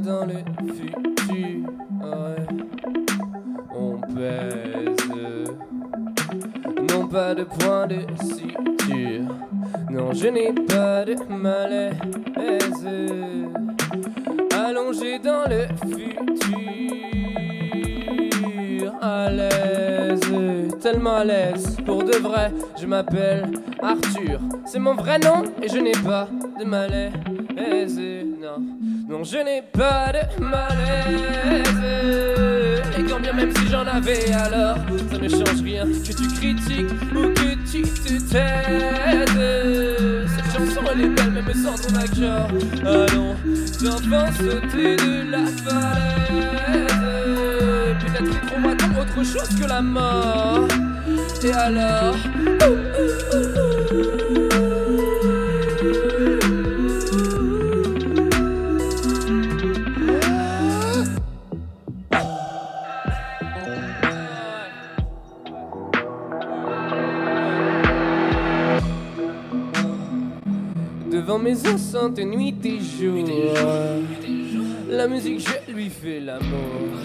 dans le futur. On pèse. Non, pas de point de suture. Non, je n'ai pas de malaise. Allongé dans le futur. À l'aise, tellement à l'aise. Pour de vrai, je m'appelle Arthur. C'est mon vrai nom et je n'ai pas de malaise. Non, non, je n'ai pas de malaise. Et quand bien même si j'en avais alors, ça ne change rien que tu critiques ou que tu te taises. Cette chanson elle est belle même sans ton accord. Allons, j'entends sauter de la falaise. Peut-être y trouvera autre chose que la mort. Et alors, ouh, ouh, ouh, Devant mes enceintes, nuit et jour. La musique, je lui fais l'amour.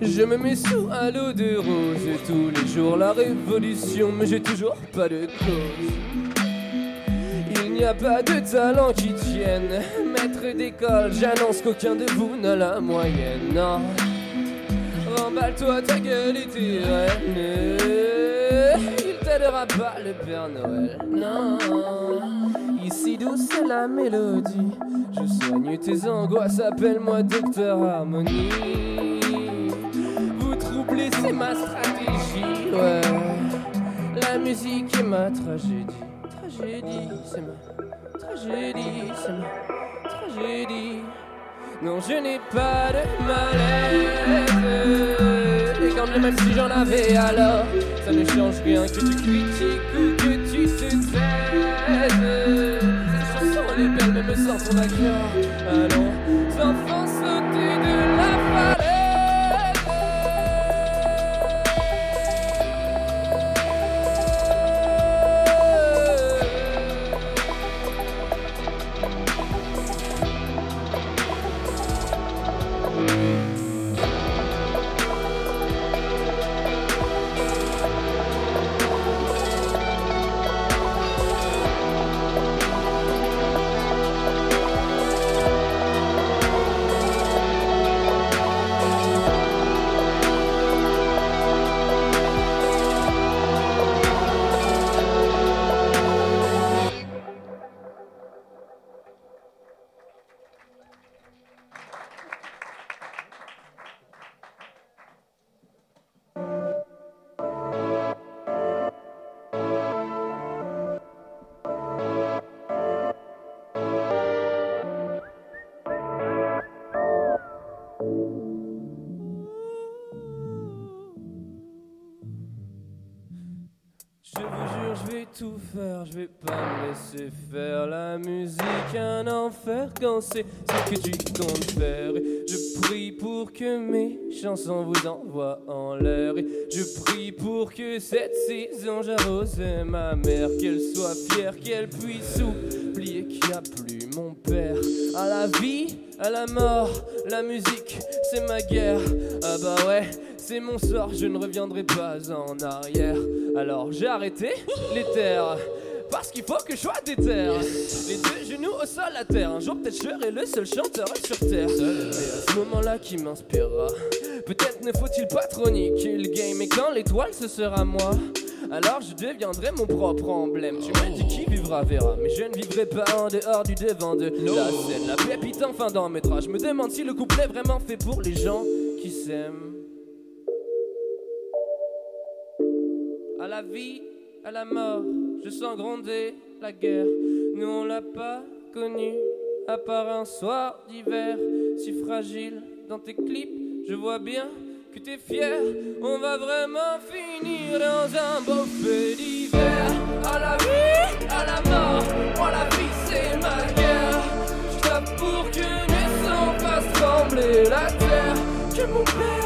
Je me mets sous un lot de roses tous les jours. La révolution, mais j'ai toujours pas de cause. Il n'y a pas de talent qui tienne. Maître d'école, j'annonce qu'aucun de vous n'a la moyenne. Non. Remballe-toi ta gueule et tes rênes. Il t'aidera pas le Père Noël. Non. Ici douce la mélodie. Je soigne tes angoisses, appelle-moi Docteur Harmonie. Vous troublez, c'est ma stratégie. Ouais. La musique est ma tragédie. Tragédie, c'est ma tragédie, c'est ma tragédie. Non, je n'ai pas de malaise. Et quand même si j'en avais alors, ça ne change rien que tu critiques ou que tu te. Cette chanson elle est belle même sans ton accord. Je vais pas me laisser faire la musique, un enfer quand c'est ce que tu comptes je prie pour que mes chansons vous envoient en l'air. Je prie pour que cette saison j'arrose ma mère, qu'elle soit fière, qu'elle puisse oublier qu'il n'y a plus mon père. À la vie, à la mort, la musique, c'est ma guerre. Ah bah ouais, c'est mon sort, je ne reviendrai pas en arrière. Alors j'ai arrêté les terres. Parce qu'il faut que je sois déter Les deux genoux au sol à terre Un jour peut-être je serai le seul chanteur sur terre C'est à ce moment-là qui m'inspirera Peut-être ne faut-il pas trop niquer le game Et quand l'étoile ce sera moi alors je deviendrai mon propre emblème. Tu me dis qui vivra verra, mais je ne vivrai pas en dehors du devant de la scène. La pépite enfin dans mes draps. Je me demande si le couple est vraiment fait pour les gens qui s'aiment. La vie, à la mort, je sens gronder la guerre. Nous on l'a pas connu, à part un soir d'hiver, si fragile dans tes clips. Je vois bien que t'es fier, on va vraiment finir dans un beau fait d'hiver. À la vie, à la mort, moi la vie c'est ma guerre. Je pour que ne sang fasse trembler la terre. Que mon père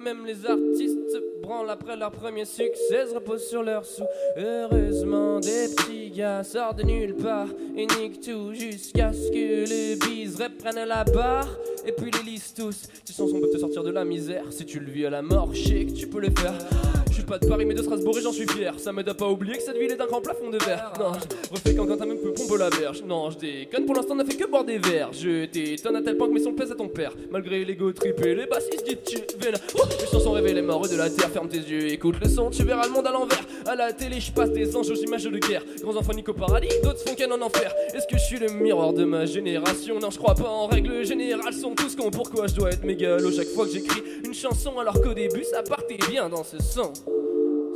Même les artistes branlent après leur premier succès, se reposent sur leurs sous. Heureusement, des petits gars sortent de nulle part et niquent tout jusqu'à ce que les bises reprennent la barre. Et puis les lisent tous. Tes chansons peuvent te sortir de la misère. Si tu le vis à la mort, que tu peux le faire. Pas de Paris mais de Strasbourg et j'en suis fier. Ça m'aide à pas oublier que cette ville est d'un grand plafond de verre. Non, je refais quand quand même peu pompe la verge. Non, je déconne pour l'instant, n'a fait que boire des verres. Je t'étonne à tel point que mes sons plaisent à ton père. Malgré l'ego trippé, les bassistes disent tu vénère. Les chansons rêvées, les morts de la terre. Ferme tes yeux, écoute le son, tu verras le monde à l'envers. À la télé, je passe des anges aux images de guerre. Grands enfants au paradis, d'autres font qu'un en enfer. Est-ce que je suis le miroir de ma génération? Non, je crois pas en règle générale. Sont tous cons, pourquoi je dois être mégalo chaque fois que j'écris une chanson? Alors qu'au début ça partait bien dans ce son.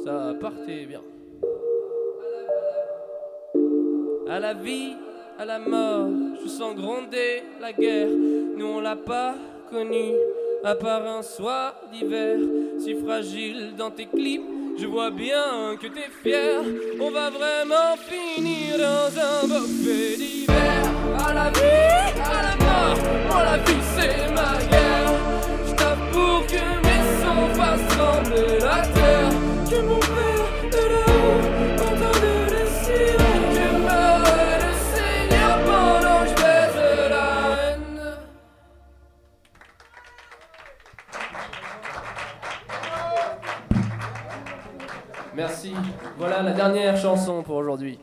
Ça partait bien. À la vie, à la mort, je sens gronder la guerre. Nous on l'a pas connu, à part un soir d'hiver, si fragile dans tes clips. Je vois bien que t'es fier, on va vraiment finir dans un beau fait d'hiver. À la vie, à la mort, moi la vie c'est ma guerre. Je pour que mes sons fassent trembler la terre. Merci. Voilà la dernière chanson pour aujourd'hui.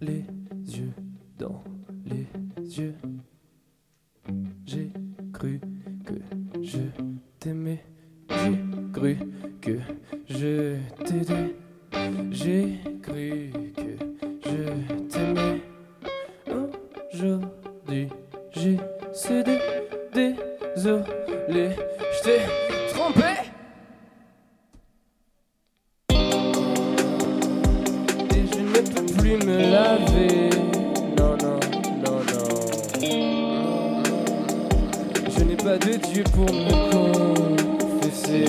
Les yeux dans les yeux. J'ai cru que je t'aimais, j'ai cru que je t'aidais, j'ai cru que je t'aimais. Aujourd'hui, j'ai cédé, désolé, je t'ai trompé. De Dieu pour me confesser.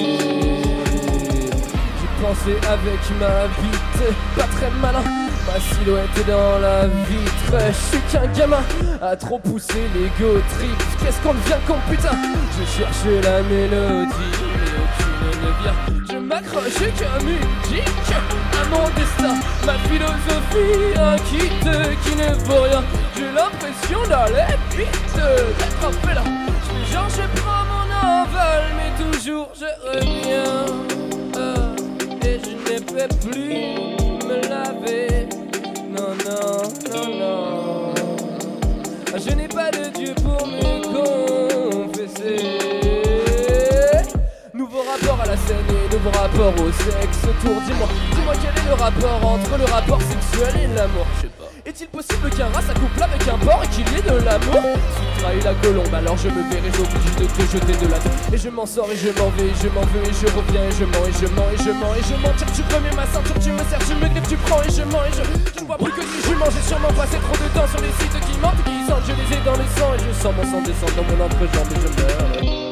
J'ai pensé avec ma bite, pas très malin. Ma silhouette dans la vitre. Je suis qu'un gamin à trop pousser l'ego trip. Qu'est-ce qu'on devient con putain? Je cherche la mélodie, mais aucune ne vient. Je m'accroche qu'à musique, à mon destin. Ma philosophie, un kit qui ne vaut rien. L'impression d'aller vite, d'être un félin. Je fais genre je prends mon envol, mais toujours je reviens. Ah, et je ne peux plus me laver. Non, non, non, non. Je n'ai pas de Dieu pour me confesser. Nouveau rapport à la scène et nouveau rapport au sexe autour. Dis-moi, dis-moi quel est le rapport entre le rapport sexuel et l'amour. Est-il possible qu'un rat s'accouple avec un porc et qu'il y ait de l'amour Tu trahis la colombe, alors je me verrai obligé de te jeter de la Et je m'en sors et je m'en vais, et je m'en veux et je reviens et je mens et je mens et je mens et je mens. Tiens, tu remets ma ceinture, tu me serres, tu me griffes, tu prends et je mens et je. Je vois plus que du juments, j'ai sûrement passé trop de temps sur les sites qui mentent, qui sentent, je les ai dans le sang et je sens mon sang descendre dans mon entrejambe et je meurs.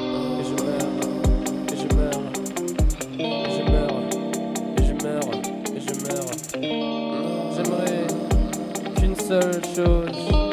boxer shoes.